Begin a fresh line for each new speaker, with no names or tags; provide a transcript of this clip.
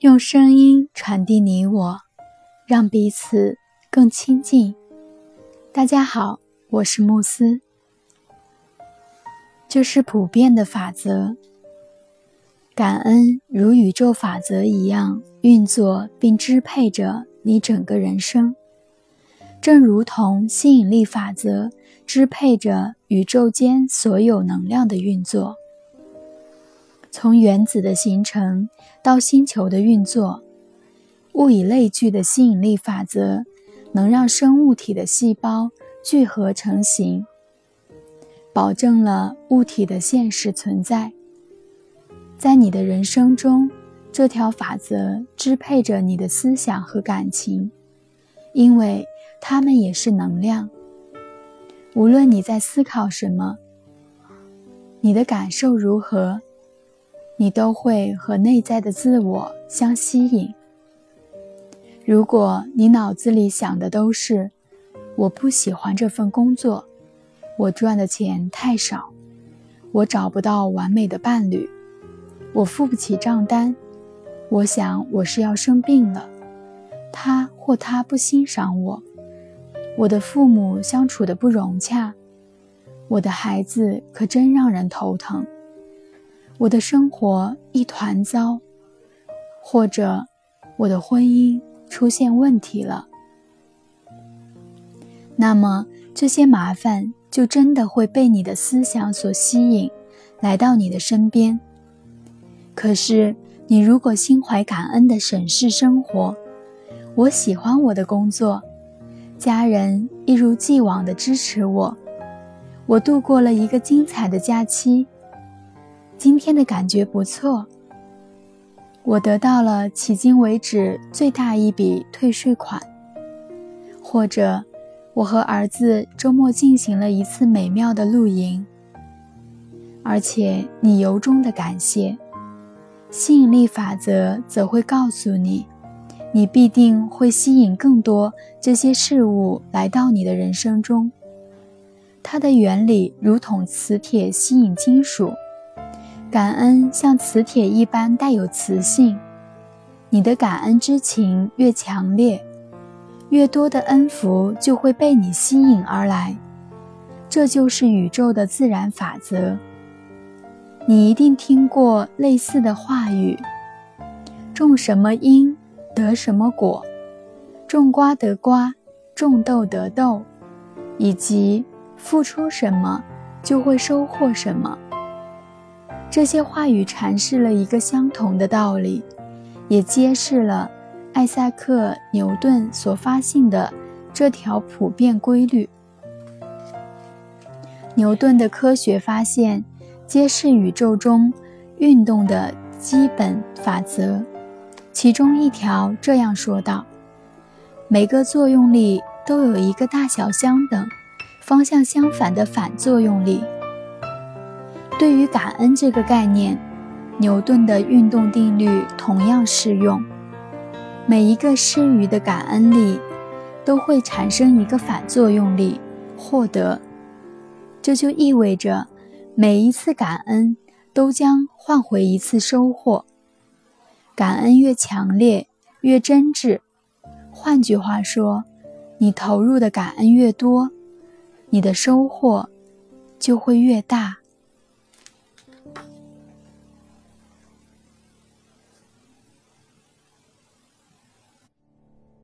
用声音传递你我，让彼此更亲近。大家好，我是慕斯。这是普遍的法则，感恩如宇宙法则一样运作并支配着你整个人生，正如同吸引力法则支配着宇宙间所有能量的运作。从原子的形成到星球的运作，物以类聚的吸引力法则能让生物体的细胞聚合成型。保证了物体的现实存在。在你的人生中，这条法则支配着你的思想和感情，因为它们也是能量。无论你在思考什么，你的感受如何，你都会和内在的自我相吸引。如果你脑子里想的都是“我不喜欢这份工作”，我赚的钱太少，我找不到完美的伴侣，我付不起账单，我想我是要生病了，他或他不欣赏我，我的父母相处的不融洽，我的孩子可真让人头疼，我的生活一团糟，或者我的婚姻出现问题了，那么这些麻烦。就真的会被你的思想所吸引，来到你的身边。可是，你如果心怀感恩的审视生活，我喜欢我的工作，家人一如既往的支持我，我度过了一个精彩的假期，今天的感觉不错，我得到了迄今为止最大一笔退税款，或者。我和儿子周末进行了一次美妙的露营，而且你由衷的感谢。吸引力法则则会告诉你，你必定会吸引更多这些事物来到你的人生中。它的原理如同磁铁吸引金属，感恩像磁铁一般带有磁性。你的感恩之情越强烈。越多的恩福就会被你吸引而来，这就是宇宙的自然法则。你一定听过类似的话语：种什么因得什么果，种瓜得瓜，种豆得豆，以及付出什么就会收获什么。这些话语阐释了一个相同的道理，也揭示了。艾萨克·牛顿所发现的这条普遍规律，牛顿的科学发现揭示宇宙中运动的基本法则。其中一条这样说道：“每个作用力都有一个大小相等、方向相反的反作用力。”对于感恩这个概念，牛顿的运动定律同样适用。每一个施予的感恩力，都会产生一个反作用力，获得。这就意味着，每一次感恩都将换回一次收获。感恩越强烈，越真挚。换句话说，你投入的感恩越多，你的收获就会越大。